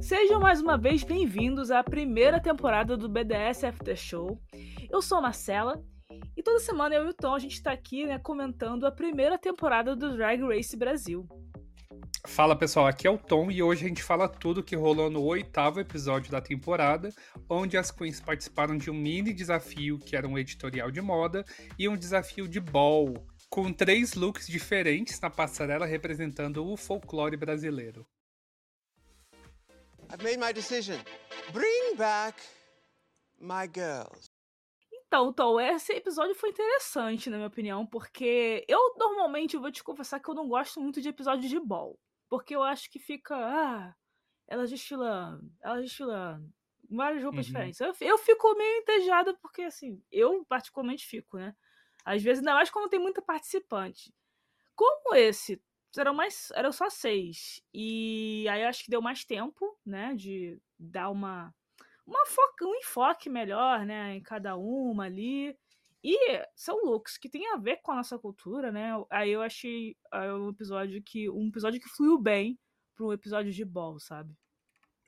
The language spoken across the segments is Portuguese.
Sejam mais uma vez bem-vindos à primeira temporada do BDS After Show. Eu sou a Marcela e toda semana eu e o Tom a gente está aqui né, comentando a primeira temporada do Drag Race Brasil. Fala pessoal, aqui é o Tom e hoje a gente fala tudo que rolou no oitavo episódio da temporada, onde as queens participaram de um mini desafio que era um editorial de moda e um desafio de ball, com três looks diferentes na passarela representando o folclore brasileiro. I've made my decision. Bring back my girls. Então, Tom, esse episódio foi interessante, na minha opinião, porque eu normalmente vou te confessar que eu não gosto muito de episódios de ball. Porque eu acho que fica. Ah, elas desfilando, elas desfilando. Várias roupas uhum. diferentes. Eu, eu fico meio entejada, porque assim, eu particularmente fico, né? Às vezes, ainda mais quando tem muita participante. Como esse eram mais eram só seis. E aí acho que deu mais tempo né de dar uma uma foca, um enfoque melhor né em cada uma ali. E são looks que tem a ver com a nossa cultura né. Aí eu achei um episódio que um episódio que fluiu bem para um episódio de ball sabe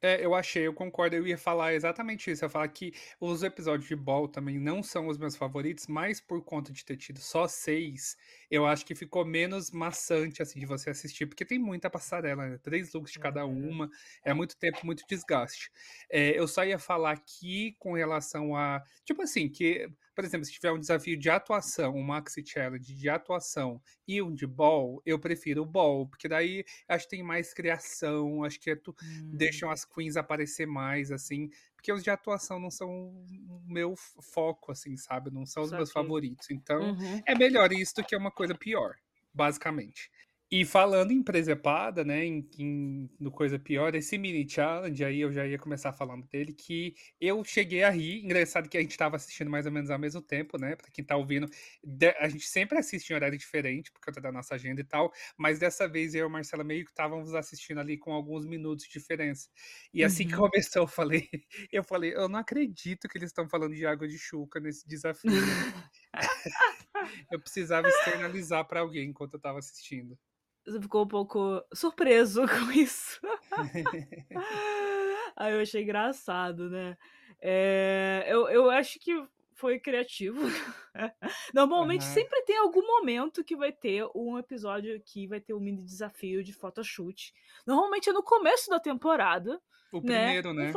é, eu achei, eu concordo. Eu ia falar exatamente isso. Eu ia falar que os episódios de Ball também não são os meus favoritos, mas por conta de ter tido só seis, eu acho que ficou menos maçante, assim, de você assistir, porque tem muita passarela, né? Três looks de cada uma, é muito tempo, muito desgaste. É, eu só ia falar aqui com relação a. Tipo assim, que por exemplo, se tiver um desafio de atuação, um maxi challenge de atuação e um de ball, eu prefiro o ball, porque daí acho que tem mais criação, acho que é tu, hum. deixam as queens aparecer mais, assim, porque os de atuação não são o meu foco, assim, sabe? Não são os meus favoritos. Então, uhum. é melhor isso do que uma coisa pior, basicamente. E falando em presepada, né, em, em, no Coisa Pior, esse mini challenge, aí eu já ia começar falando dele, que eu cheguei a rir. Engraçado que a gente estava assistindo mais ou menos ao mesmo tempo, né? Pra quem tá ouvindo, a gente sempre assiste em horário diferente, por conta da nossa agenda e tal, mas dessa vez eu e a Marcela meio que estávamos assistindo ali com alguns minutos de diferença. E assim uhum. que começou, eu falei, eu falei, eu não acredito que eles estão falando de água de chuca nesse desafio. eu precisava externalizar para alguém enquanto eu estava assistindo ficou um pouco surpreso com isso. Aí eu achei engraçado, né? É, eu, eu acho que foi criativo. Normalmente uhum. sempre tem algum momento que vai ter um episódio que vai ter um mini desafio de photoshoot. Normalmente é no começo da temporada. O né? primeiro, né?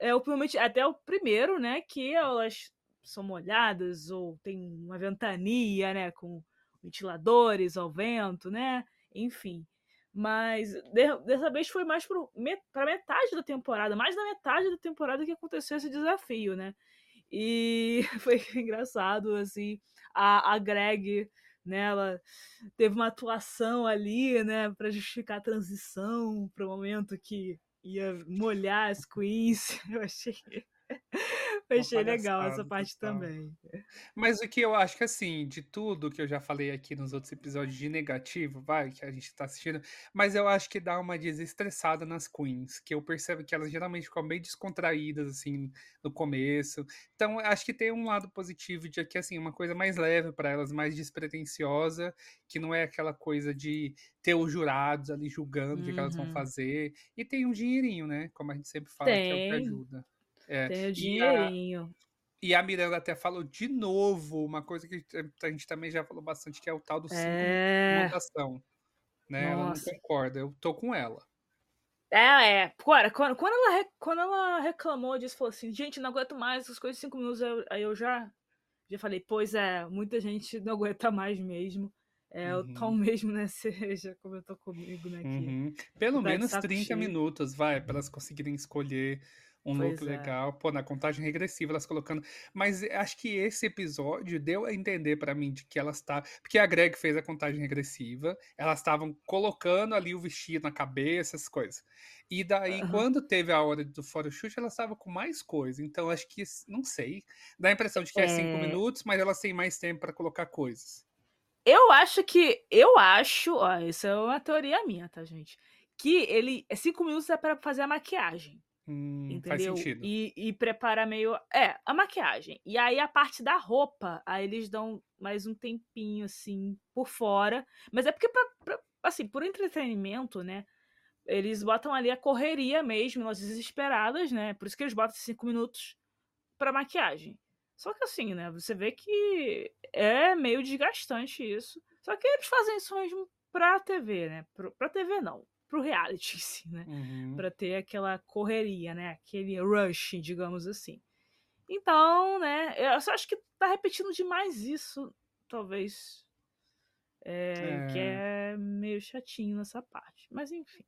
É, o, até o primeiro, né? Que elas são molhadas ou tem uma ventania, né? Com ventiladores ao vento, né? Enfim. Mas de, dessa vez foi mais para metade da temporada, mais da metade da temporada que aconteceu esse desafio, né? E foi engraçado, assim, a, a Greg, né, ela teve uma atuação ali, né, para justificar a transição para o momento que ia molhar as queens. Eu achei achei legal essa parte também. Mas o que eu acho que, assim, de tudo que eu já falei aqui nos outros episódios de negativo, vai, que a gente tá assistindo, mas eu acho que dá uma desestressada nas queens, que eu percebo que elas geralmente ficam bem descontraídas, assim, no começo. Então, acho que tem um lado positivo de que, assim, uma coisa mais leve para elas, mais despretensiosa, que não é aquela coisa de ter os jurados ali julgando o que, que elas vão uhum. fazer. E tem um dinheirinho, né? Como a gente sempre fala, tem. que é o que ajuda. É, Tem o dinheirinho. E a, e a Miranda até falou de novo uma coisa que a gente também já falou bastante, que é o tal do é... de. Né? Ela não concorda, eu tô com ela. É, é. Agora, quando, quando, ela, quando ela reclamou disso, falou assim, gente, não aguento mais essas coisas cinco minutos, eu, aí eu já, já falei, pois é, muita gente não aguenta mais mesmo. É, uhum. o Tom mesmo, né? Você já comentou comigo, né? Que, uhum. Pelo menos 30 cheio. minutos, vai, para elas conseguirem escolher um pois look é. legal. Pô, na contagem regressiva elas colocando. Mas acho que esse episódio deu a entender para mim de que elas tá. Porque a Greg fez a contagem regressiva, elas estavam colocando ali o vestido na cabeça, essas coisas. E daí, uhum. quando teve a hora do photoshoot, elas estavam com mais coisa. Então, acho que, não sei. Dá a impressão de que é, é cinco minutos, mas elas têm mais tempo para colocar coisas. Eu acho que. Eu acho. Ó, isso é uma teoria minha, tá, gente? Que ele. Cinco minutos é para fazer a maquiagem. Hum, entendeu? Faz sentido. E, e prepara meio. É, a maquiagem. E aí a parte da roupa, aí eles dão mais um tempinho, assim, por fora. Mas é porque, pra, pra, assim, por entretenimento, né? eles botam ali a correria mesmo, elas desesperadas, né? Por isso que eles botam cinco minutos pra maquiagem. Só que assim, né? Você vê que é meio desgastante isso. Só que eles fazem isso mesmo pra TV, né? Pra TV não, pro reality em si, né? Uhum. Pra ter aquela correria, né? Aquele rush, digamos assim. Então, né? Eu só acho que tá repetindo demais isso, talvez. É, Que É. é meio chatinho nessa parte. Mas enfim.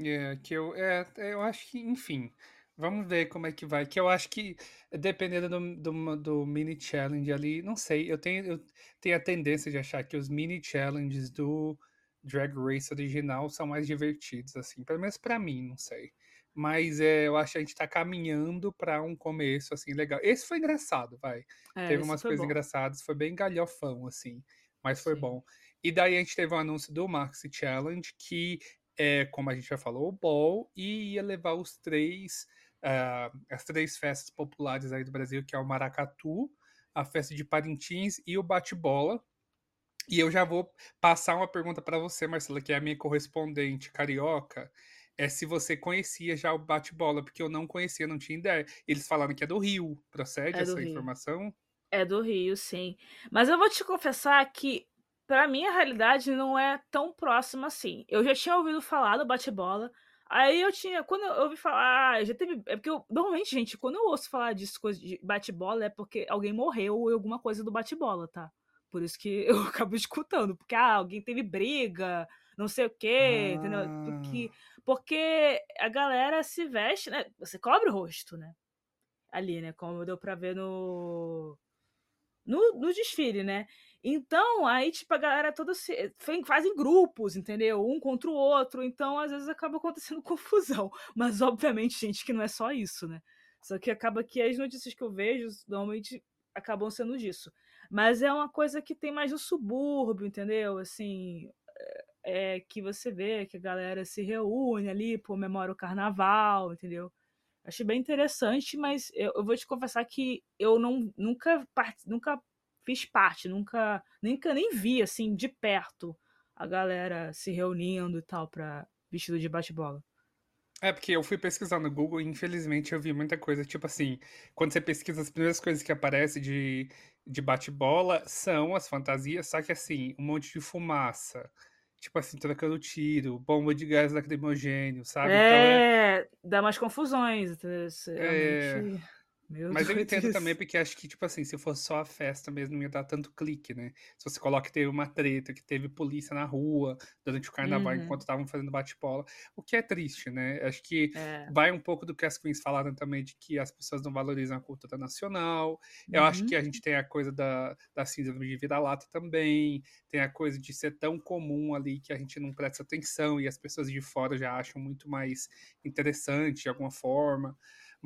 É, que eu, é, eu acho que, enfim, vamos ver como é que vai. Que eu acho que, dependendo do, do, do mini challenge ali, não sei, eu tenho, eu tenho a tendência de achar que os mini challenges do Drag Race original são mais divertidos, assim, pelo menos pra mim, não sei. Mas é, eu acho que a gente tá caminhando pra um começo, assim, legal. Esse foi engraçado, vai. É, Teve umas coisas bom. engraçadas, foi bem galhofão, assim, mas foi Sim. bom. E daí a gente teve o anúncio do Maxi Challenge, que é, como a gente já falou, o Ball, e ia levar os três, ah, as três festas populares aí do Brasil, que é o Maracatu, a festa de Parintins e o Bate-Bola. E eu já vou passar uma pergunta para você, Marcela, que é a minha correspondente carioca, é se você conhecia já o Bate-Bola, porque eu não conhecia, não tinha ideia. Eles falaram que é do Rio, procede É essa Rio. informação? É do Rio, sim. Mas eu vou te confessar que, pra mim, a realidade não é tão próxima assim. Eu já tinha ouvido falar do bate-bola. Aí eu tinha. Quando eu ouvi falar. ah, Já teve. É porque eu. Normalmente, gente, quando eu ouço falar disso, coisa de bate-bola, é porque alguém morreu ou alguma coisa do bate-bola, tá? Por isso que eu acabo escutando. Porque, ah, alguém teve briga, não sei o quê, entendeu? Porque, Ah, porque a galera se veste, né? Você cobre o rosto, né? Ali, né? Como deu pra ver no no, no desfile, né? Então, aí, tipo, a galera toda se, fazem grupos, entendeu? Um contra o outro, então às vezes acaba acontecendo confusão. Mas, obviamente, gente, que não é só isso, né? Só que acaba que as notícias que eu vejo normalmente acabam sendo disso. Mas é uma coisa que tem mais no subúrbio, entendeu? Assim, é que você vê que a galera se reúne ali, comemora o carnaval, entendeu? Achei bem interessante, mas eu, eu vou te confessar que eu não, nunca, nunca fiz parte, nunca, nunca nem vi assim de perto a galera se reunindo e tal para vestido de bate-bola. É porque eu fui pesquisar no Google e infelizmente eu vi muita coisa, tipo assim, quando você pesquisa as primeiras coisas que aparecem de, de bate-bola são as fantasias, só que assim, um monte de fumaça, tipo assim, trocando tiro, bomba de gás lacrimogênio, sabe? Então é, É, dá mais confusões, é, realmente. Meu Mas eu doido entendo também porque acho que, tipo assim, se fosse só a festa mesmo, não ia dar tanto clique, né? Se você coloca que teve uma treta, que teve polícia na rua durante o carnaval Uhum, enquanto estavam fazendo bate-bola, o que é triste, né? Acho que é. vai um pouco do que as queens falaram também, de que as pessoas não valorizam a cultura nacional. Eu acho Uhum, que a gente tem a coisa da, da síndrome de vira-lata também, tem a coisa de ser tão comum ali que a gente não presta atenção e as pessoas de fora já acham muito mais interessante de alguma forma.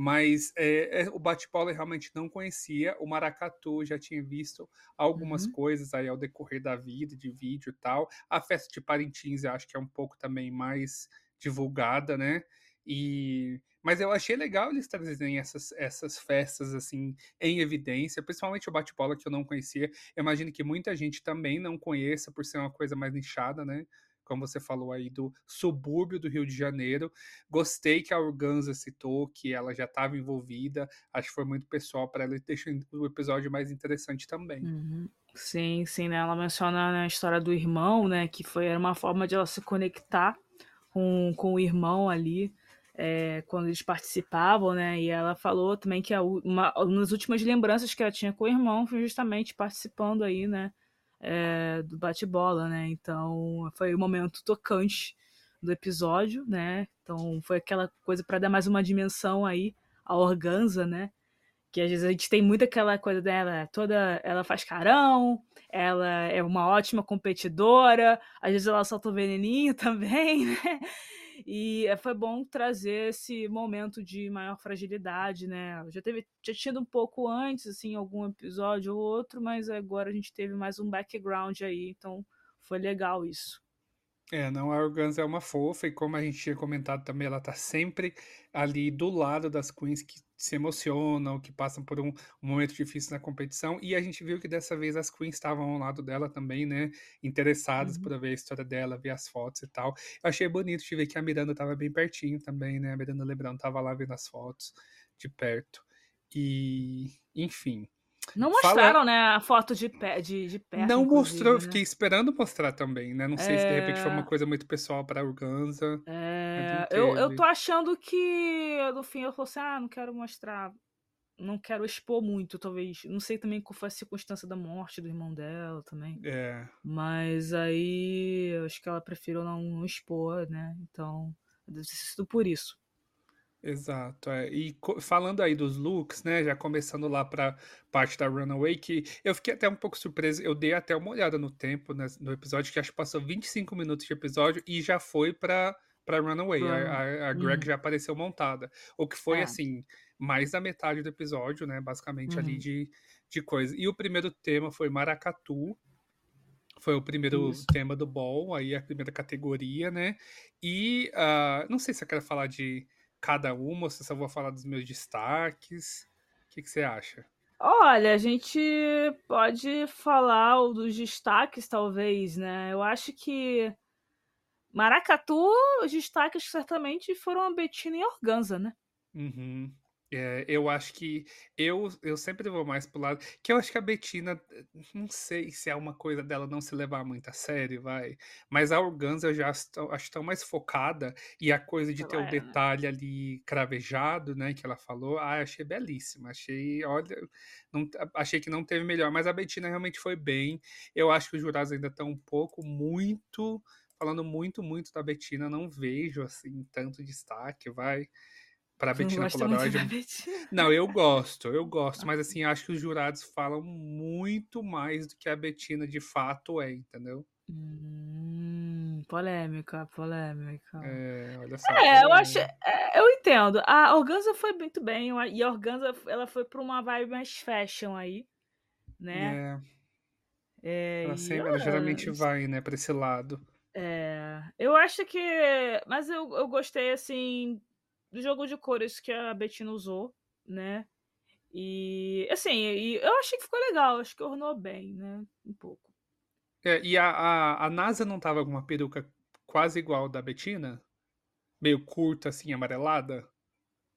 Mas é, é, o bate-bola eu realmente não conhecia. O maracatu já tinha visto algumas uhum. coisas aí ao decorrer da vida, de vídeo e tal. A festa de Parintins eu acho que é um pouco também mais divulgada, né? E mas eu achei legal eles trazerem essas, essas festas assim em evidência, principalmente o bate-bola que eu não conhecia. Eu imagino que muita gente também não conheça por ser uma coisa mais nichada, né? Como você falou aí do subúrbio do Rio de Janeiro. Gostei que a Organza citou que ela já estava envolvida. Acho que foi muito pessoal para ela e deixa o episódio mais interessante também. Uhum. Sim, sim, né? Ela menciona né, a história do irmão, né? Que foi era uma forma de ela se conectar com, com o irmão ali, é, quando eles participavam, né? E ela falou também que a, uma, uma das últimas lembranças que ela tinha com o irmão foi justamente participando aí, né? É, do bate-bola, né? Então foi um momento tocante do episódio, né? Então foi aquela coisa para dar mais uma dimensão aí à Organza, né? que às vezes a gente tem muito aquela coisa dela, toda ela faz carão, ela é uma ótima competidora, às vezes ela solta o veneninho também, né? E é, foi bom trazer esse momento de maior fragilidade, né? Já teve, já tinha tido um pouco antes, assim, algum episódio ou outro, mas agora a gente teve mais um background aí, então foi legal isso. É, não, a Organza é uma fofa, e como a gente tinha comentado também, ela tá sempre ali do lado das queens que se emocionam, que passam por um, um, momento difícil na competição. E a gente viu que dessa vez as queens estavam ao lado dela também, né? Interessadas uhum. por ver a história dela, ver as fotos e tal. Eu achei bonito de ver que a Miranda estava bem pertinho também, né? A Miranda Lebrão estava lá vendo as fotos de perto. E, enfim. Não mostraram, Fala... né, a foto de, pé, de, de perto. Não mostrou, né? fiquei esperando mostrar também, né? Não sei é... se de repente foi uma é. coisa muito pessoal pra Organza. É... Eu, eu tô achando que no fim eu falei assim: ah, não quero mostrar. Não quero expor muito, talvez. Não sei também qual foi a circunstância da morte do irmão dela também. É. Mas aí acho que ela preferiu não, não expor, né? Então, deve ter sido por isso. Exato, é. E falando aí dos looks, né, já começando lá pra parte da Runaway, que eu fiquei até um pouco surpreso, eu dei até uma olhada no tempo, né, no episódio, que acho que passou 25 minutos de episódio e já foi pra, pra Runaway, a, a, a Greg uhum. já apareceu montada, o que foi, é. assim, mais da metade do episódio, né, basicamente ali uhum. de, de coisa. E o primeiro tema foi Maracatu, foi o primeiro Isso. tema do Ball, aí a primeira categoria, né, e uh, não sei se eu quero falar de cada uma, ou se só vou falar dos meus destaques? O que, que você acha? Olha, a gente pode falar dos destaques, talvez, né? Eu acho que Maracatu, os destaques certamente foram a Betina e a Organza, né? Uhum. É, eu acho que eu, eu sempre vou mais pro lado. Que eu acho que a Betina, não sei se é uma coisa dela não se levar muito a sério, vai. Mas a Organza eu já acho tão mais focada. E a coisa de ter o um é, né? detalhe ali cravejado, né, que ela falou, ah, achei belíssima. Achei, olha, não, achei que não teve melhor. Mas a Betina realmente foi bem. Eu acho que os jurados ainda estão um pouco, muito, falando muito, muito da Betina. Não vejo, assim, tanto destaque, vai para Betina Polaroid. Não, eu gosto, eu gosto, mas assim, acho que os jurados falam muito mais do que a Betina de fato é, entendeu? Hum, polêmica, polêmica. É, olha só. É, eu acho, é, eu entendo. A Organza foi muito bem, e a Organza ela foi para uma vibe mais fashion aí, né? É. é ela, sempre, ela geralmente vai, né, para esse lado. É, eu acho que, mas eu, eu gostei assim do jogo de cores que a Bettina usou, né? E assim, e eu achei que ficou legal, acho que ornou bem, né? Um pouco. É, e a, a, a NASA não tava com uma peruca quase igual da Bettina? Meio curta, assim, amarelada?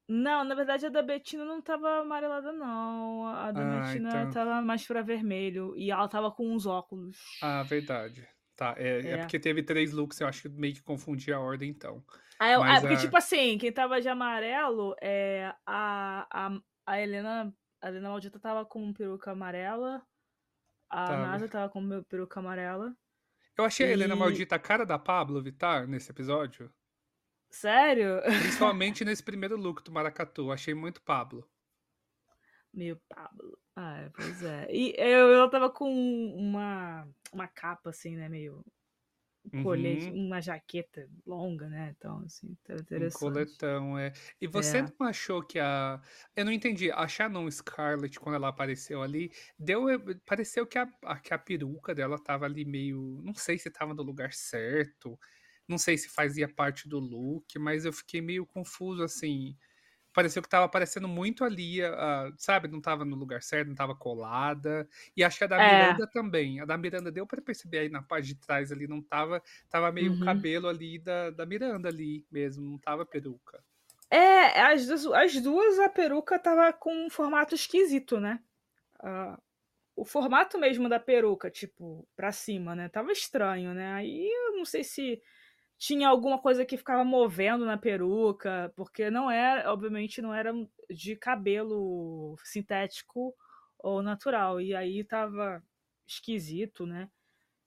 Não, na verdade a da Bettina não tava amarelada, não. A da ah, Bettina então... tava mais pra vermelho. E ela tava com uns óculos. Ah, verdade. Tá, é, é. é porque teve três looks, eu acho que meio que confundi a ordem, então. Ah, eu, Mas, porque, a... tipo assim, quem tava de amarelo é a, a, a Helena. A Helena Maldita tava com peruca amarela. A tava. NASA tava com peruca amarela. Eu achei e... a Helena Maldita a cara da Pablo Vittar nesse episódio. Sério? Principalmente nesse primeiro look do Maracatu. Achei muito Pablo. Meio Pablo. Ah, pois é. E eu, eu tava com uma, uma capa, assim, né? Meio colete, uhum. uma jaqueta longa, né? Então, assim, tá interessante. Um coletão, é. E você é. não achou que a. Eu não entendi. A Shannon Scarlett, quando ela apareceu ali, deu. Eh, pareceu que a, que a peruca dela tava ali meio. Não sei se tava no lugar certo. Não sei se fazia parte do look, mas eu fiquei meio confuso, assim pareceu que tava aparecendo muito ali, uh, sabe? Não tava no lugar certo, não tava colada. E acho que a da é. Miranda também. A da Miranda deu para perceber aí na parte de trás ali, não tava. Tava meio uhum. o cabelo ali da, da Miranda ali mesmo, não tava peruca. É, as duas, as duas a peruca tava com um formato esquisito, né? Uh, o formato mesmo da peruca, tipo, pra cima, né? Tava estranho, né? Aí eu não sei se tinha alguma coisa que ficava movendo na peruca, porque não era, obviamente, não era de cabelo sintético ou natural. E aí tava esquisito, né?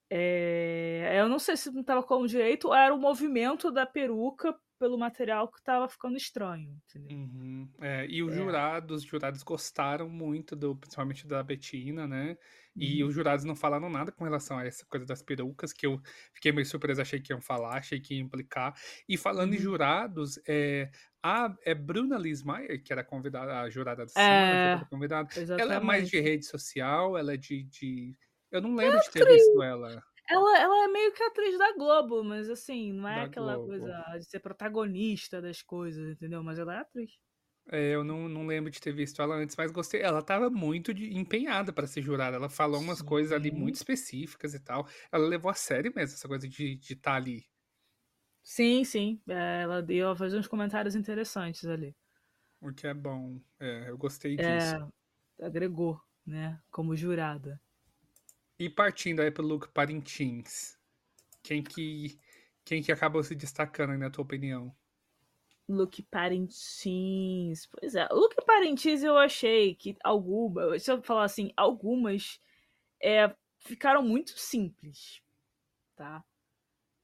É, eu não sei se não tava com direito ou era o movimento da peruca pelo material que tava ficando estranho, uhum. é, e os é. jurados, os jurados gostaram muito do, principalmente da Betina, né? E uhum. os jurados não falaram nada com relação a essa coisa das perucas, que eu fiquei meio surpreso, achei que iam falar, achei que ia implicar. E falando uhum. em jurados, é, a é Bruna Lismayer, que era convidada, a jurada da semana, é, convidada, ela é mais de rede social, ela é de. de... Eu não lembro é de ter visto ela. Ela, ela é meio que atriz da Globo, mas assim, não é da aquela Globo. coisa de ser protagonista das coisas, entendeu? Mas ela é atriz. É, eu não, não lembro de ter visto ela antes, mas gostei. Ela tava muito de- empenhada para ser jurada. Ela falou umas coisas ali Sim. muito específicas e tal. Ela levou a sério mesmo essa coisa de estar ali. Sim, sim. É, ela deu fazer uns comentários interessantes ali. O que é bom. É, eu gostei É, disso. agregou, né? Como jurada. E partindo aí pro Luke Parintins, quem que, quem que acabou se destacando aí, na tua opinião? Luke Parentins. Pois é, Luke Parentins eu achei que algumas, deixa eu falar assim, algumas é, ficaram muito simples, tá?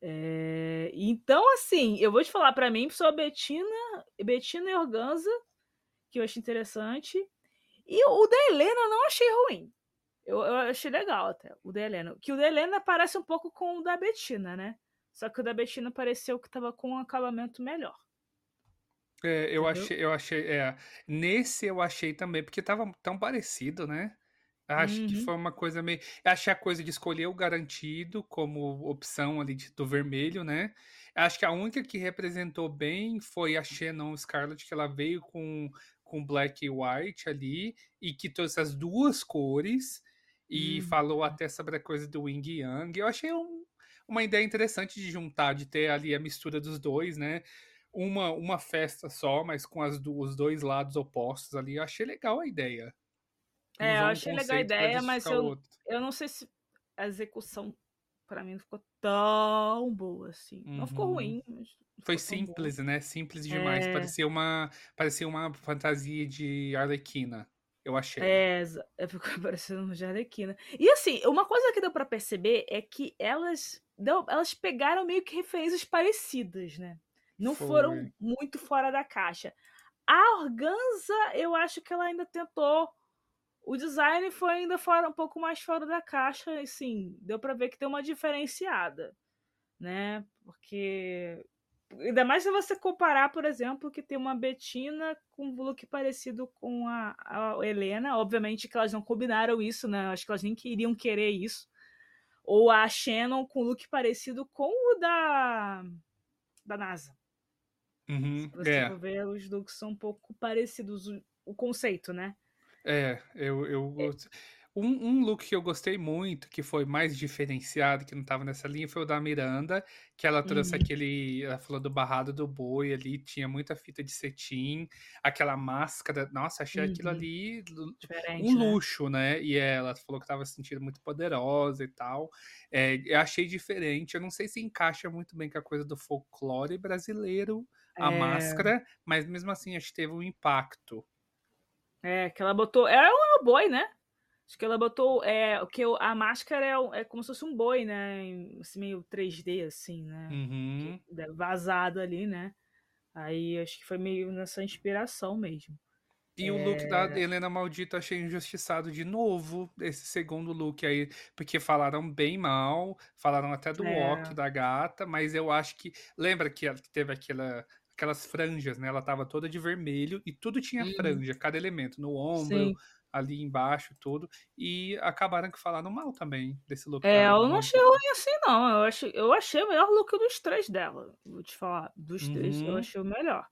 É, então, assim, eu vou te falar pra mim, sou a Betina, Betina e Organza, que eu achei interessante. E o da Helena eu não achei ruim. Eu, eu achei legal até, o da Helena. Que o da Helena parece um pouco com o da Betina, né? Só que o da Betina pareceu que tava com um acabamento melhor. É, eu Entendeu? achei, eu achei, é, nesse eu achei também, porque tava tão parecido, né? Acho que Uhum. foi uma coisa meio. Achei a coisa de escolher o garantido como opção ali de- do vermelho, né? Acho que a única que representou bem foi a Shannon Scarlett, que ela veio com, com black e white ali, e que trouxe as duas cores, e Uhum. falou até sobre a coisa do Wing Yang. Eu achei um- uma ideia interessante de juntar, de ter ali a mistura dos dois, né? Uma, uma festa só, mas com as du- os dois lados opostos ali. Eu achei legal a ideia. É, eu Usou um achei legal a ideia, mas eu, outro. eu não sei se a execução pra mim não ficou tão boa assim. Não ficou Uhum. ruim, mas não Foi ficou simples, né? Simples demais. É, Parecia uma, parecia uma fantasia de Arlequina, eu achei. é, é, ficou parecendo um Jarlequina. E assim, uma coisa que deu pra perceber é que elas, deu- elas pegaram meio que referências parecidas, né? Não foram Foi. muito fora da caixa. A Organza, eu acho que ela ainda tentou. O design foi ainda fora, um pouco mais fora da caixa, e sim, deu pra ver que tem uma diferenciada, né? Porque. Ainda mais se você comparar, por exemplo, que tem uma Betina com um look parecido com a, a Helena. Obviamente que elas não combinaram isso, né? Acho que elas nem queriam querer isso. Ou a Shannon com um look parecido com o da, da NASA. Uhum, Se você é, for ver, os looks são um pouco parecidos, o, conceito, né? é, eu, eu gost- um, um look que eu gostei muito, que foi mais diferenciado, que não tava nessa linha, foi o da Miranda, que ela trouxe Uhum. aquele, ela falou do barrado do boi ali, tinha muita fita de cetim, aquela máscara, nossa, achei aquilo Uhum. ali lu- Diferente, um né? luxo, né? E ela falou que tava se sentindo muito poderosa e tal. É, eu achei diferente, eu não sei se encaixa muito bem com a coisa do folclore brasileiro, a É, máscara, mas mesmo assim acho que teve um impacto. é, que ela botou. É um boi, né? Acho que ela botou. É, que a máscara é, é como se fosse um boi, né? assim, meio 3D, assim, né? Uhum. Da- vazado ali, né? Aí acho que foi meio nessa inspiração mesmo. E o look da É, Helena Maldito eu achei injustiçado de novo, esse segundo look aí, porque falaram bem mal, falaram até do walk é, da gata, mas eu acho que. Lembra que teve aquela, aquelas franjas, né? Ela tava toda de vermelho e tudo tinha uhum, franja, cada elemento, no ombro, sim. ali embaixo, tudo. E acabaram que falaram mal também desse look É, eu não achei Maldita. ruim assim, não. Eu achei, eu achei o melhor look dos três dela. Vou te falar. Dos três, eu Uhum. achei o melhor.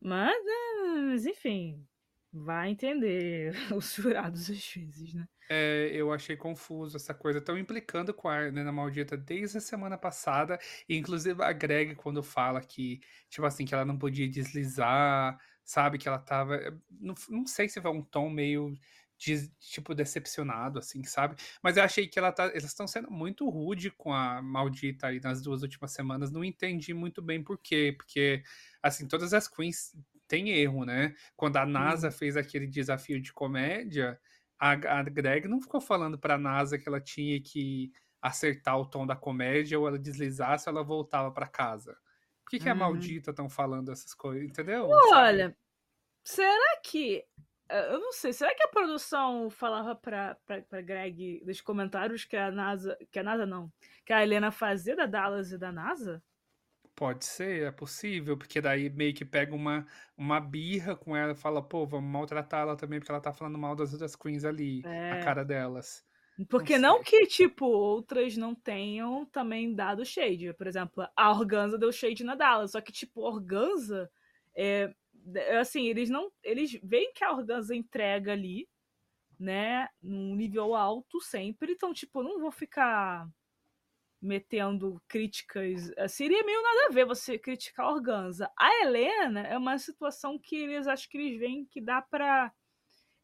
Mas, é, mas, enfim, vai entender os jurados às vezes, né? É, eu achei confuso essa coisa. Estão implicando com a Helena Maldita desde a semana passada. E, inclusive, a Greg, quando fala que, tipo assim, que ela não podia deslizar, sabe? Que ela tava. eh, Não, não sei se foi um tom meio, de, tipo, decepcionado, assim, sabe? Mas eu achei que ela tá, elas estão sendo muito rude com a Maldita aí nas duas últimas semanas. Não entendi muito bem por quê. Porque, assim, todas as queens têm erro, né? Quando a NASA Uhum. fez aquele desafio de comédia a, a Greg não ficou falando pra NASA que ela tinha que acertar o tom da comédia ou ela deslizasse ou ela voltava pra casa. Por que, que a Uhum. maldita estão falando essas coisas, entendeu? Sabe? Olha, será que. eh, Eu não sei, será que a produção falava pra, pra, pra Greg nos comentários que a NASA. Que a NASA não. Que a Helena fazia da Dallas e da NASA? Pode ser, é possível, porque daí meio que pega uma, uma birra com ela e fala, pô, vamos maltratar ela também, porque ela tá falando mal das outras queens ali, a É. cara delas. Não Porque não sei. que, tipo, outras não tenham também dado shade. Por exemplo, a Organza deu shade na Dallas. Só que, tipo, a Organza é, assim, eles não. Eles veem que a Organza entrega ali, né? Num nível alto sempre. Então, tipo, não vou ficar metendo críticas. Eh, seria meio nada a ver você criticar a Organza. A Helena é uma situação que eles acho que eles veem que dá pra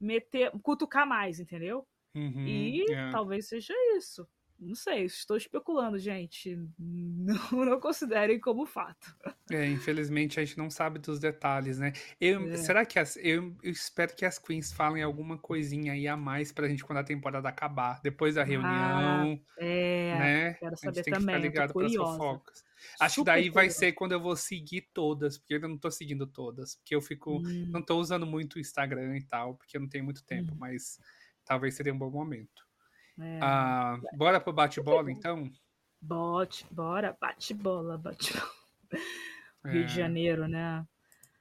meter, cutucar mais, entendeu? Uhum, E é. talvez seja isso. Não sei, estou especulando, gente. Não, não considerem como fato. É, infelizmente a gente não sabe dos detalhes, né? Eu, É. Será que as, eu, eu espero que as queens falem alguma coisinha aí a mais pra gente quando a temporada acabar, depois da Ah, reunião, É, né? quero A gente saber tem que ficar também. Eu tô ligado pras fofocas. Acho que Super daí vai ser quando eu vou seguir todas, porque eu ainda não tô seguindo todas, porque eu fico, Hum, não tô usando muito o Instagram e tal, porque eu não tenho muito tempo, Uhum. mas talvez seria um bom momento. É. Ah, bora pro bate-bola então? Bote, bora, bate bola, bate bola. Rio de É. Janeiro, né?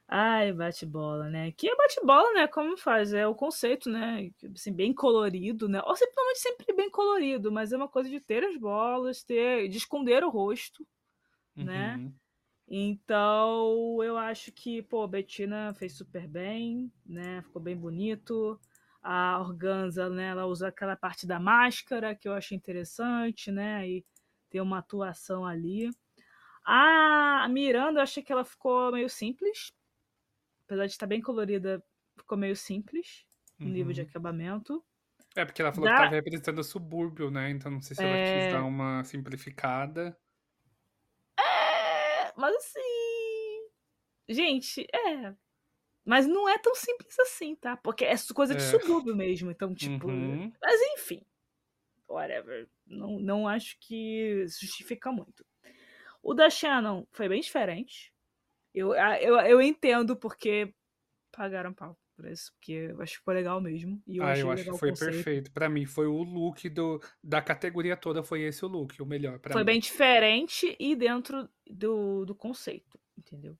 Ai, bate bola, né? Que é bate bola, né? Como faz? É o conceito, né? Assim, bem colorido, né? Ou simplesmente sempre bem colorido, mas é uma coisa de ter as bolas, ter, de esconder o rosto, né? Uhum. Então, eu acho que, pô, a Bettina fez super bem, né? Ficou bem bonito. A Organza, né? Ela usa aquela parte da máscara que eu achei interessante, né? E tem uma atuação ali. A Miranda, eu achei que ela ficou meio simples. Apesar de estar bem colorida, ficou meio simples no nível de Uhum. acabamento. É, porque ela falou que Da- estava representando o subúrbio, né? Então não sei se ela É. quis dar uma simplificada. É, mas assim. Gente, é. Mas não é tão simples assim, tá? Porque é coisa de É. subúrbio mesmo. Então, tipo. Uhum. Mas enfim. Whatever. Não, não acho que justifica muito. O da Shannon foi bem diferente. Eu, eu, eu entendo porque pagaram pau por isso. Porque eu acho que ficou legal mesmo. E eu ah, eu acho que foi perfeito. Pra mim, foi o look do, da categoria toda, foi esse o look, o melhor pra Foi mim. bem diferente e dentro do, do conceito, entendeu?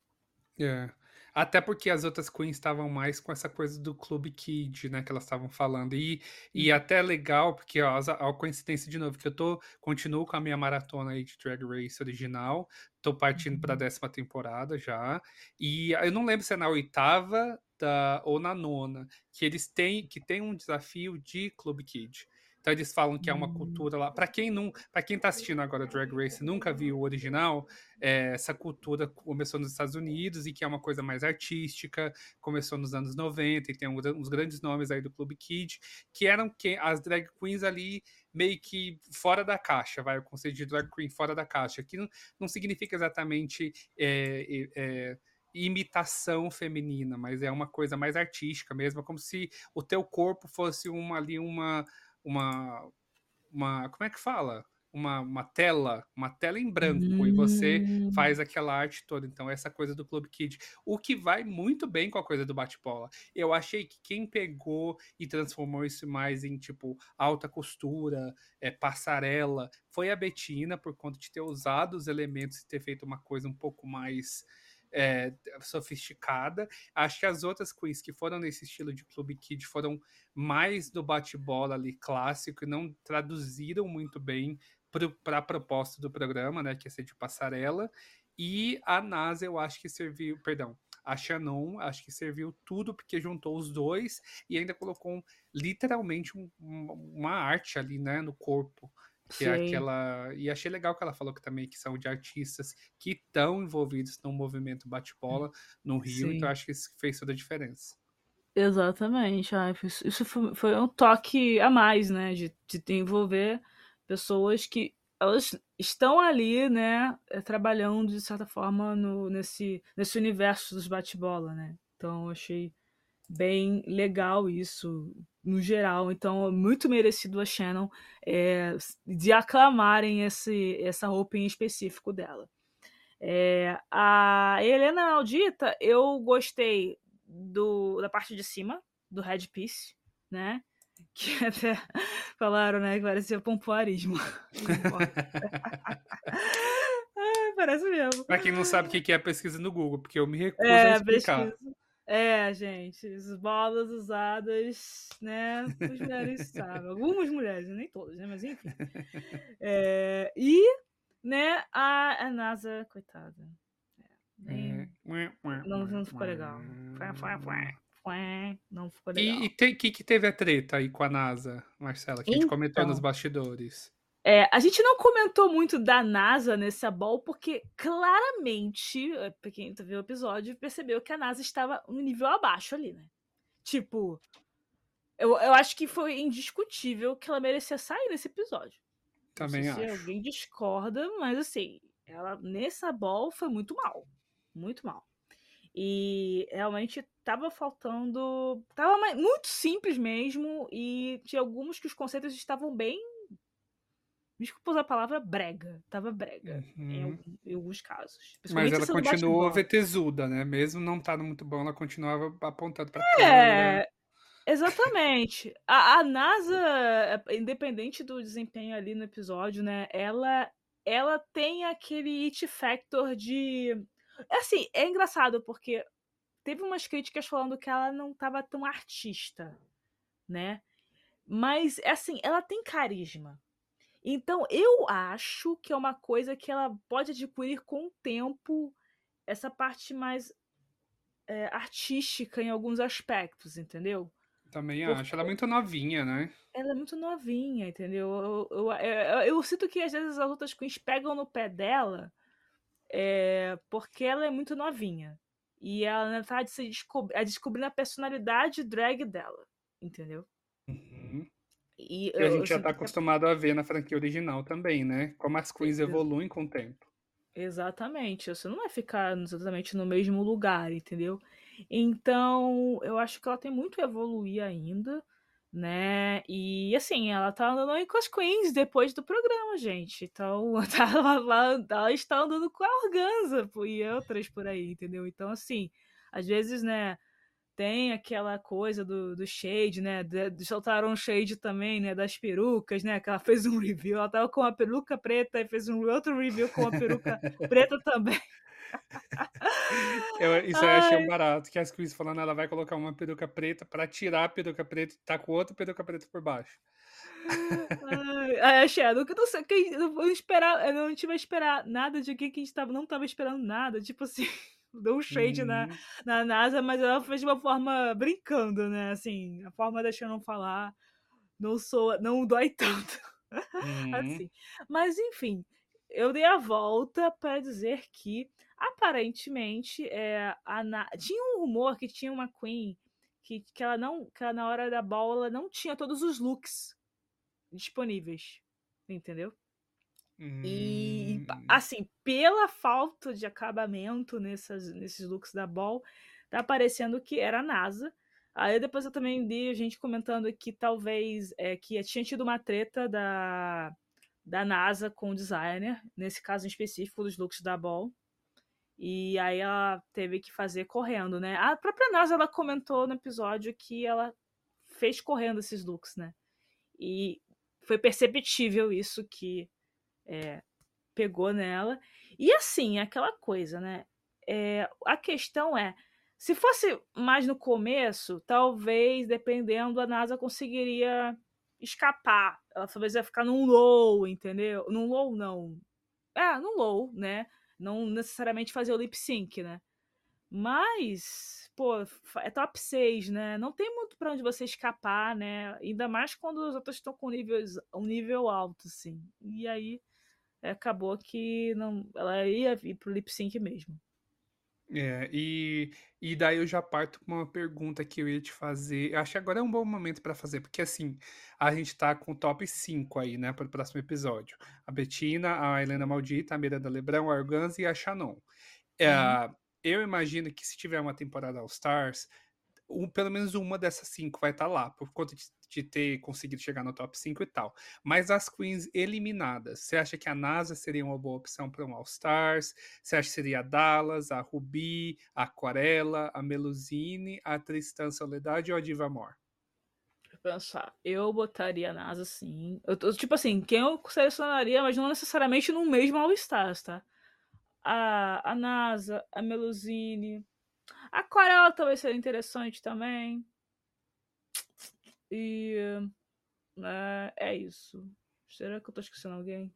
É. Até porque as outras queens estavam mais com essa coisa do Clube Kid, né, que elas estavam falando. E, e até legal, porque ó, a coincidência de novo, que eu tô, continuo com a minha maratona aí de Drag Race original, tô partindo pra Uhum. décima temporada já. E eu não lembro se é na oitava da, ou na nona, que eles têm, que tem um desafio de Clube Kid. Então eles falam que é uma cultura lá. Pra quem não, para quem tá assistindo agora Drag Race nunca viu o original, é, essa cultura começou nos Estados Unidos e que é uma coisa mais artística, começou nos anos 90 e tem um- uns grandes nomes aí do Clube Kid, que eram que, as drag queens ali meio que fora da caixa, vai, o conceito de drag queen fora da caixa, que não, não significa exatamente é, é, imitação feminina, mas é uma coisa mais artística mesmo, como se o teu corpo fosse uma ali uma uma uma como é que fala? Uma, uma tela, uma tela em branco, e você Hum. faz aquela arte toda. Então, essa coisa do Club Kid. O que vai muito bem com a coisa do bate-bola. Eu achei que quem pegou e transformou isso mais em, tipo, alta costura, é, passarela, foi a Betina, por conta de ter usado os elementos e ter feito uma coisa um pouco mais é, sofisticada. Acho que as outras queens que foram nesse estilo de Club Kid foram mais do bate-bola ali clássico e não traduziram muito bem para a proposta do programa, né, que ia ser de passarela. E a NASA, eu acho que serviu, perdão, a Shannon, acho que serviu tudo porque juntou os dois e ainda colocou um- literalmente um- uma arte ali, né, no corpo. Que é Sim. aquela. E achei legal que ela falou que também que são de artistas que estão envolvidos no movimento bate-bola no Rio, então Sim. acho que isso fez toda a diferença. Exatamente. Ai, isso foi, um toque a mais, né? De, de envolver pessoas que elas estão ali, né? eh, Trabalhando de certa forma no, nesse, nesse universo dos bate-bola, né? Então eu achei bem legal isso no geral. Então, muito merecido a Shannon é, de aclamarem esse, essa roupa em específico dela. É, a Helena Maldita, eu gostei do, da parte de cima, do headpiece, né? Que até falaram, né, que parecia pompoarismo. Parece mesmo. Pra quem não sabe o que é pesquisa no Google, porque eu me recuso a É, explicar. pesquisa. É, gente, as bolas usadas, né? As mulheres sabem. Algumas mulheres, nem todas, né? Mas enfim. É, e, né, a, a NASA, coitada. É, É. Não, não ficou legal. Não ficou legal. E o que, que teve a treta aí com a NASA, Marcela, que a gente comentou nos Então. bastidores? É, a gente não comentou muito da NASA nessa ball, porque claramente, eh, pra quem viu o episódio, percebeu que a NASA estava um nível abaixo ali, né? Tipo, eu, eu acho que foi indiscutível que ela merecia sair nesse episódio. Não Também sei se acho. alguém discorda, mas assim, ela nessa ball foi muito mal. Muito mal. E realmente tava faltando. Tava muito simples mesmo. E tinha alguns que os conceitos estavam bem. Desculpa usar a palavra brega. Tava brega. Em, Uhum. algum- em alguns casos. Mas ela continuou vetezuda, né? Mesmo não estando muito bom, ela continuava apontando pra câmera. É, exatamente. A, a NASA, é, independente do desempenho ali no episódio, né? Ela, ela tem aquele it factor de. é Assim, é engraçado, porque teve umas críticas falando que ela não tava tão artista, né? Mas, assim, ela tem carisma. Então, eu acho que é uma coisa que ela pode adquirir com o tempo essa parte mais é, artística em alguns aspectos, entendeu? Também Porque- acho. Ela é muito novinha, né? Ela é muito novinha, entendeu? Eu, eu, eu, eu sinto que às vezes as outras queens pegam no pé dela é, porque ela é muito novinha. E ela tá de se descob a descobrindo a personalidade drag dela, entendeu? E, a gente já tá que é- acostumado a ver na franquia original também, né? Como as queens evoluem com o tempo. Exatamente. Você não vai ficar exatamente no mesmo lugar, entendeu? Então, eu acho que ela tem muito a evoluir ainda, né? E assim, ela tá andando aí com as queens depois do programa, gente. Então, tá lá- ela está andando com a Organza e outras por aí, entendeu? Então, assim, às vezes, né, tem aquela coisa do, do shade, né? De, soltaram um shade também, né? Das perucas, né? Que ela fez um review, ela tava com uma peruca preta e fez um outro review com uma peruca preta também. Eu- isso eu achei Ai. barato, que as queens falando ela vai colocar uma peruca preta pra tirar a peruca preta e tá com outra peruca preta por baixo. Ai, ai, achei, eu não sei, eu não esperar, eu não tive a esperar nada de quem que a gente tava, não tava esperando nada, tipo assim, deu um shade na, Uhum. na NASA, mas ela fez de uma forma brincando, né? Assim, a forma deixando eu falar não sou, não dói tanto. Uhum. assim. Mas enfim, eu dei a volta para dizer que aparentemente é, a Na- tinha um rumor que tinha uma Queen que, que ela não, que ela, na hora da bola não tinha todos os looks disponíveis, entendeu? E, Hum. assim, pela falta de acabamento nessas, nesses looks da Ball, tá parecendo que era a NASA. Aí depois eu também vi gente comentando que talvez é, que tinha tido uma treta da, da NASA com o designer, nesse caso em específico dos looks da Ball. E aí ela teve que fazer correndo, né? A própria NASA ela comentou no episódio que ela fez correndo esses looks, né? E foi perceptível isso que é, pegou nela. E assim, aquela coisa, né? É, a questão é, se fosse mais no começo, talvez, dependendo, a NASA conseguiria escapar. Ela talvez ia ficar num low, entendeu? Num low, não. É, num low, né? Não necessariamente fazer o lip sync, né? Mas, pô, é top 6, né? Não tem muito pra onde você escapar, né? Ainda mais quando os outros estão com níveis, um nível alto, assim. E aí acabou que não, ela ia ir pro lip sync mesmo. É, e, e daí eu já parto com uma pergunta que eu ia te fazer. Eu acho que agora é um bom momento para fazer, porque assim, a gente tá com o top 5 aí, né, para o próximo episódio. A Betina, a Helena Maldita, a Miranda Lebrão, a Organza e a Shannon. É, Uhum. eu imagino que se tiver uma temporada All Stars, um- pelo menos uma dessas cinco vai estar lá, por conta de, de ter conseguido chegar no top 5 e tal. Mas as queens eliminadas, você acha que a NASA seria uma boa opção para um All Stars? Você acha que seria a Dallas, a Ruby, a Aquarela, a Melusine, a Tristan Soledade ou a Diva Amor? Pensar. Eu botaria a NASA, sim. Eu tô- tipo assim, quem eu selecionaria, mas não necessariamente no mesmo All Stars, tá? A, a NASA, a Melusine. A Aquarela talvez seria interessante também. E. é, é isso. Será que eu tô esquecendo alguém?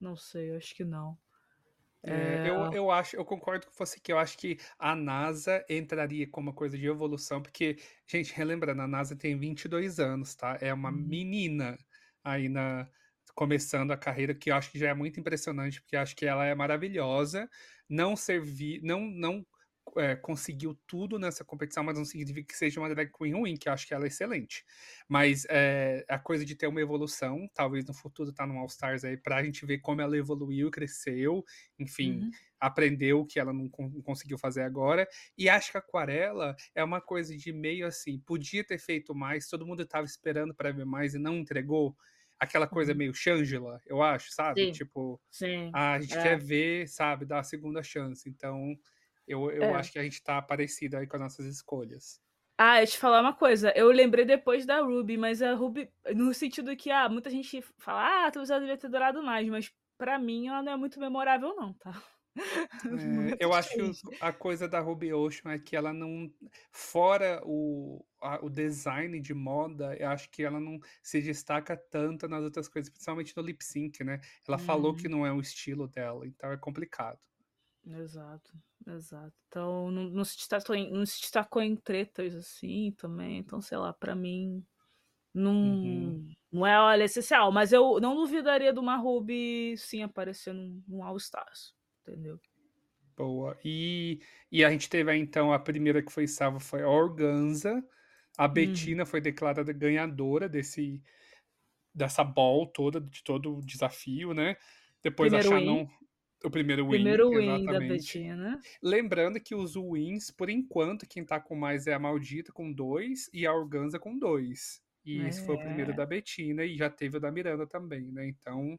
Não sei, acho que não. É, eu, eu acho, eu concordo com você que eu acho que a NASA entraria como uma coisa de evolução, porque, gente, relembrando, a NASA tem 22 anos, tá? É uma Uhum. menina aí na começando a carreira, que eu acho que já é muito impressionante, porque eu acho que ela é maravilhosa. Não servir, não, não é, conseguiu tudo nessa competição, mas não significa que seja uma drag queen ruim, que eu acho que ela é excelente. Mas é, a coisa de ter uma evolução, talvez no futuro tá no All Stars aí, pra gente ver como ela evoluiu, cresceu, enfim, Uhum. aprendeu o que ela não, não conseguiu fazer agora. E acho que Aquarela é uma coisa de meio assim, podia ter feito mais, todo mundo tava esperando para ver mais e não entregou. Aquela coisa Uhum. meio Shangela, eu acho, sabe? Sim. Tipo, Sim. ah, a gente É. quer ver, sabe, dar a segunda chance. Então, eu, eu É. acho que a gente tá parecido aí com as nossas escolhas. Ah, eu te falar uma coisa. Eu lembrei depois da Ruby, mas a Ruby, no sentido que, ah, muita gente fala, ah, talvez ela devia ter durado mais, mas pra mim ela não é muito memorável, não, tá? É, momento eu acho que a coisa da Ruby Ocean é que ela não. Fora o, a- o design de moda, eu acho que ela não se destaca tanto nas outras coisas, principalmente no lip sync, né? Ela falou que Uhum. não é o estilo dela, então é complicado. Exato, exato. Então não, não se destacou em, não se destacou em tretas assim também. Então, sei lá, pra mim não, Uhum. não é olha, essencial. Mas eu não duvidaria de uma Ruby sim aparecer num, num All Stars. Entendeu? Boa. E, e a gente teve aí, então a primeira que foi salva foi a Organza. A Uhum. Betina foi declarada ganhadora desse dessa ball toda, de todo o desafio, né? Depois a Primeiro win. O primeiro win, Primeiro win da exatamente. Betina. Lembrando que os wins, por enquanto, quem tá com mais é a Maldita com dois e a Organza com dois. E esse foi o primeiro É. da Betina e já teve o da Miranda também, né? Então,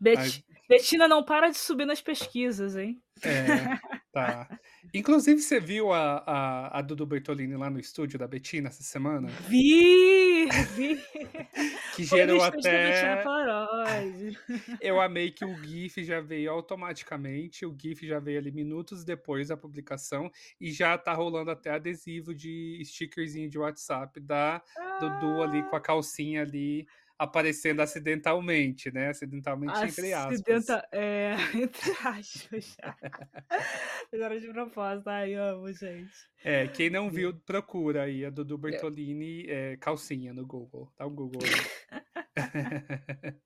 Bet- Betina não para de subir nas pesquisas, hein? é, tá. Inclusive, você viu a, a, a Dudu Bertolini lá no estúdio da Betina essa semana? Vi! Que gerou Betina até. Eu amei que o GIF já veio automaticamente, o GIF já veio ali minutos depois da publicação e já tá rolando até adesivo de stickerzinho de WhatsApp da Dudu ali com a calcinha ali aparecendo acidentalmente, né? Acidentalmente entre aspas. Acidenta... É, entre aspas. Fizeram de propósito. Ai, amo, gente. É, quem não viu, procura aí a Dudu Bertolini é, calcinha no Google. Dá um Google aí.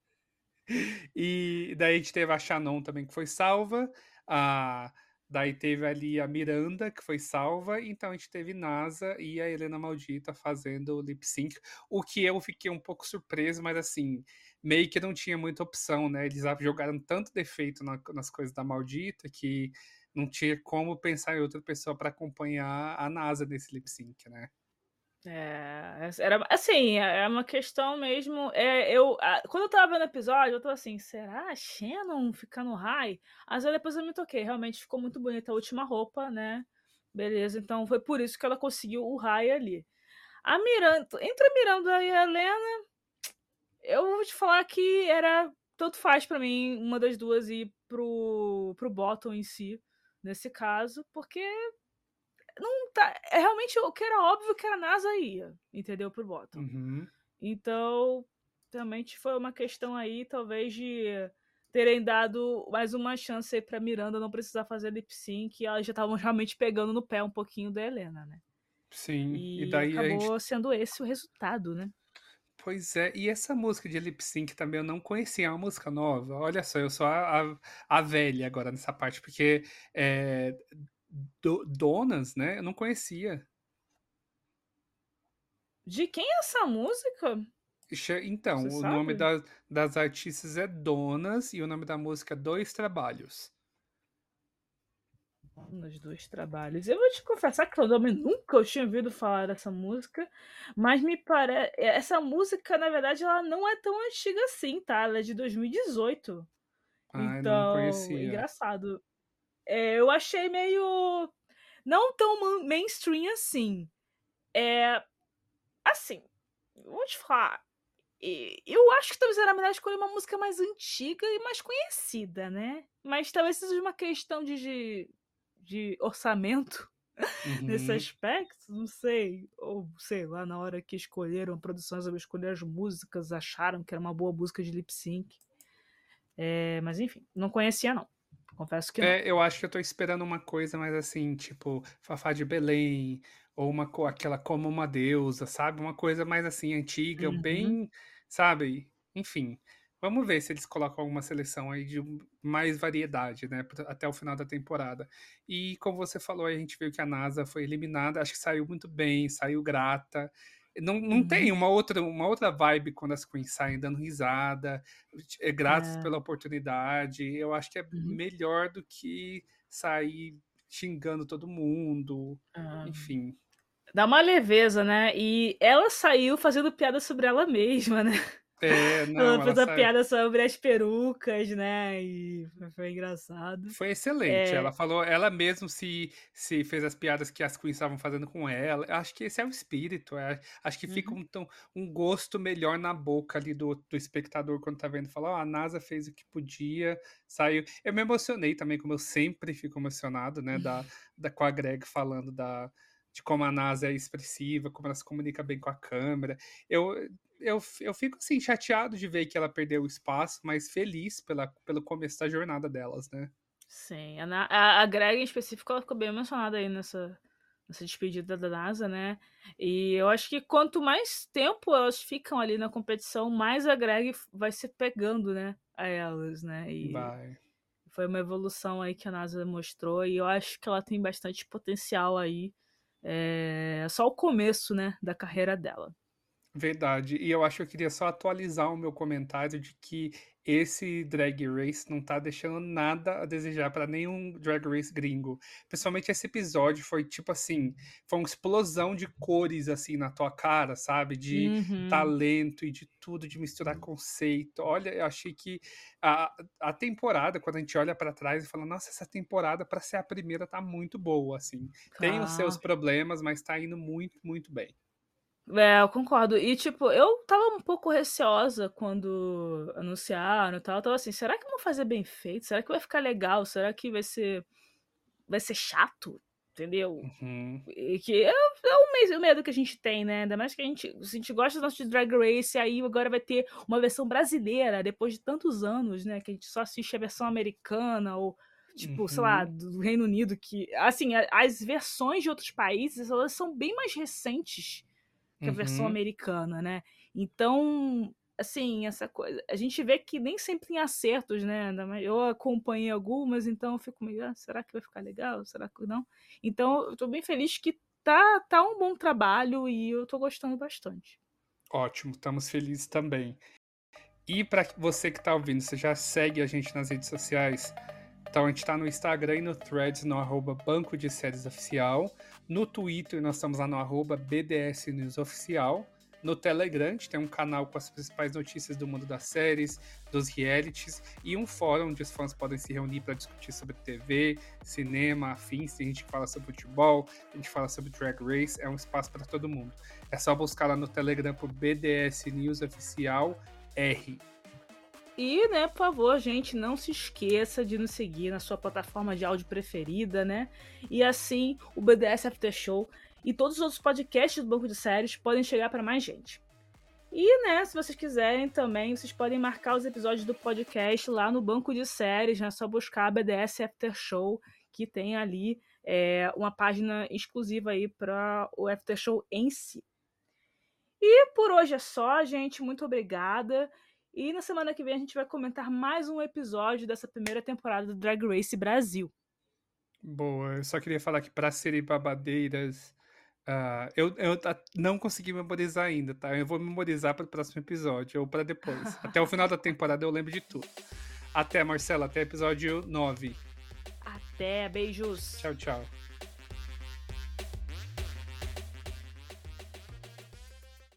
e daí a gente teve a Shannon também, que foi salva. A, daí teve ali a Miranda, que foi salva. Então a gente teve NASA e a Helena Maldita fazendo o lip sync. O que eu fiquei um pouco surpreso, mas assim, meio que não tinha muita opção, né? Eles jogaram tanto defeito na- nas coisas da Maldita que não tinha como pensar em outra pessoa para acompanhar a NASA nesse lip sync, né? É, era assim, é uma questão mesmo. É, eu, a- quando eu tava vendo o episódio, eu tava assim, será a Shannon ficar no high? Mas aí depois eu me toquei, realmente ficou muito bonita a última roupa, né? Beleza, então foi por isso que ela conseguiu o high ali. A Miranda, entre a Miranda e a Helena, eu vou te falar que era tanto faz pra mim uma das duas ir pro, pro bottom em si, nesse caso, porque não tá. É realmente o que era óbvio que a NASA ia, entendeu? Pro bottom. Uhum. Então, realmente foi uma questão aí, talvez, de terem dado mais uma chance aí pra Miranda não precisar fazer lip sync, e elas já estavam realmente pegando no pé um pouquinho da Helena, né? Sim, E, e daí a gente acabou sendo esse o resultado, né? Pois é, e essa música de lip sync também eu não conhecia, é uma música nova. Olha só, eu sou a, a, a velha agora nessa parte, porque é, do- Donas, né? Eu não conhecia. De quem é essa música? Então, Você o nome sabe? das, das artistas é Donas e o nome da música é Dois Trabalhos. Nos dois trabalhos. Eu vou te confessar que eu nunca eu tinha ouvido falar dessa música, mas me parece. Essa música, na verdade, ela não é tão antiga assim, tá? Ela é de 2018. Ah, eu não Então, conhecia. engraçado. É, eu achei meio. Não tão ma- mainstream assim. É. Assim, vou te falar. e- Eu acho que talvez era melhor escolher uma música mais antiga e mais conhecida, né? Mas talvez seja uma questão de, de, orçamento nesse Uhum. aspecto, não sei. Ou sei lá, na hora que escolheram produções, ou escolher as músicas, acharam que era uma boa música de lip sync. É, mas enfim, não conhecia não. Confesso que. É, eu acho que eu tô esperando uma coisa mais assim, tipo, Fafá de Belém, ou uma aquela como uma deusa, sabe? Uma coisa mais assim, antiga, Uhum. bem, sabe? Enfim, vamos ver se eles colocam alguma seleção aí de mais variedade, né? Até o final da temporada. E como você falou, a gente viu que a NASA foi eliminada, acho que saiu muito bem, saiu grata. Não, não Uhum. tem uma outra, uma outra vibe quando as queens saem dando risada, é, gratas É. pela oportunidade. Eu acho que é Uhum. melhor do que sair xingando todo mundo, Ah, enfim. Dá uma leveza, né? E ela saiu fazendo piada sobre ela mesma, né? É, não, ela ela fez a saiu- piada sobre as perucas, né? E foi engraçado. Foi excelente. É. Ela falou, ela mesmo se, se fez as piadas que as queens estavam fazendo com ela. Acho que esse é o espírito. é- acho que fica Uhum. um, tão- um gosto melhor na boca ali do, do espectador quando tá vendo. Falar, ó, a NASA fez o que podia, saiu. Eu me emocionei também, como eu sempre fico emocionado, né? Da, da, com a Greg falando da, de como a NASA é expressiva, como ela se comunica bem com a câmera. Eu, eu, eu fico assim, chateado de ver que ela perdeu o espaço, mas feliz pela, pelo começo da jornada delas, né? Sim, a, a, a Greg em específico, ela ficou bem emocionada aí nessa, nessa despedida da NASA, né? E eu acho que quanto mais tempo elas ficam ali na competição, mais a Greg vai se pegando, né? A elas, né? E Vai. foi uma evolução aí que a NASA mostrou e eu acho que ela tem bastante potencial aí. É só o começo, né, da carreira dela. Verdade. E eu acho que eu queria só atualizar o meu comentário de que esse Drag Race não tá deixando nada a desejar para nenhum Drag Race gringo. Principalmente esse episódio foi tipo assim, foi uma explosão de cores assim na tua cara, sabe? De Uhum. talento e de tudo, de misturar conceito. Olha, eu achei que a, a temporada, quando a gente olha para trás e fala, nossa, essa temporada para ser a primeira tá muito boa, assim. Tem os seus Tá. problemas, mas tá indo muito, muito bem. É, eu concordo. E, tipo, eu tava um pouco receosa quando anunciaram e tal. Eu tava assim, será que vão fazer bem feito? Será que vai ficar legal? Será que vai ser vai ser chato? Entendeu? Uhum. E que é, é o, medo que a gente tem, né? Ainda mais que a gente, se a gente gosta do nosso Drag Race, aí agora vai ter uma versão brasileira, depois de tantos anos, né? Que a gente só assiste a versão americana ou, tipo, sei lá, Uhum. do Reino Unido, que, assim, as versões de outros países, elas são bem mais recentes que a versão Uhum. americana, né? Então, assim, essa coisa. A gente vê que nem sempre tem acertos, né? Eu acompanhei algumas, então eu fico meio, ah, será que vai ficar legal? Será que não? Então, eu tô bem feliz que tá, tá um bom trabalho e eu tô gostando bastante. Ótimo, estamos felizes também. E para você que está ouvindo, você já segue a gente nas redes sociais? Então a gente está no Instagram e no Threads, no arroba Banco de Séries Oficial. No Twitter nós estamos lá no arroba BDS News Oficial. No Telegram a gente tem um canal com as principais notícias do mundo das séries, dos realities e um fórum onde os fãs podem se reunir para discutir sobre TV, cinema, afins. Tem gente que fala sobre futebol, a gente fala sobre Drag Race, é um espaço para todo mundo. É só buscar lá no Telegram por BDS News Oficial R. E, né, por favor, gente, não se esqueça de nos seguir na sua plataforma de áudio preferida, né? E assim, o BDS After Show e todos os outros podcasts do Banco de Séries podem chegar para mais gente. E, né, se vocês quiserem também, vocês podem marcar os episódios do podcast lá no Banco de Séries, né? É só buscar BDS After Show, que tem ali é, uma página exclusiva aí para o After Show em si. E por hoje é só, gente. Muito obrigada. E na semana que vem a gente vai comentar mais um episódio dessa primeira temporada do Drag Race Brasil. Boa, eu só queria falar que para serem babadeiras, ah, eu, eu não consegui memorizar ainda, tá? Eu vou memorizar para o próximo episódio ou para depois. Até o final da temporada eu lembro de tudo. Até, Marcela, até episódio 9. Até, beijos. Tchau, tchau.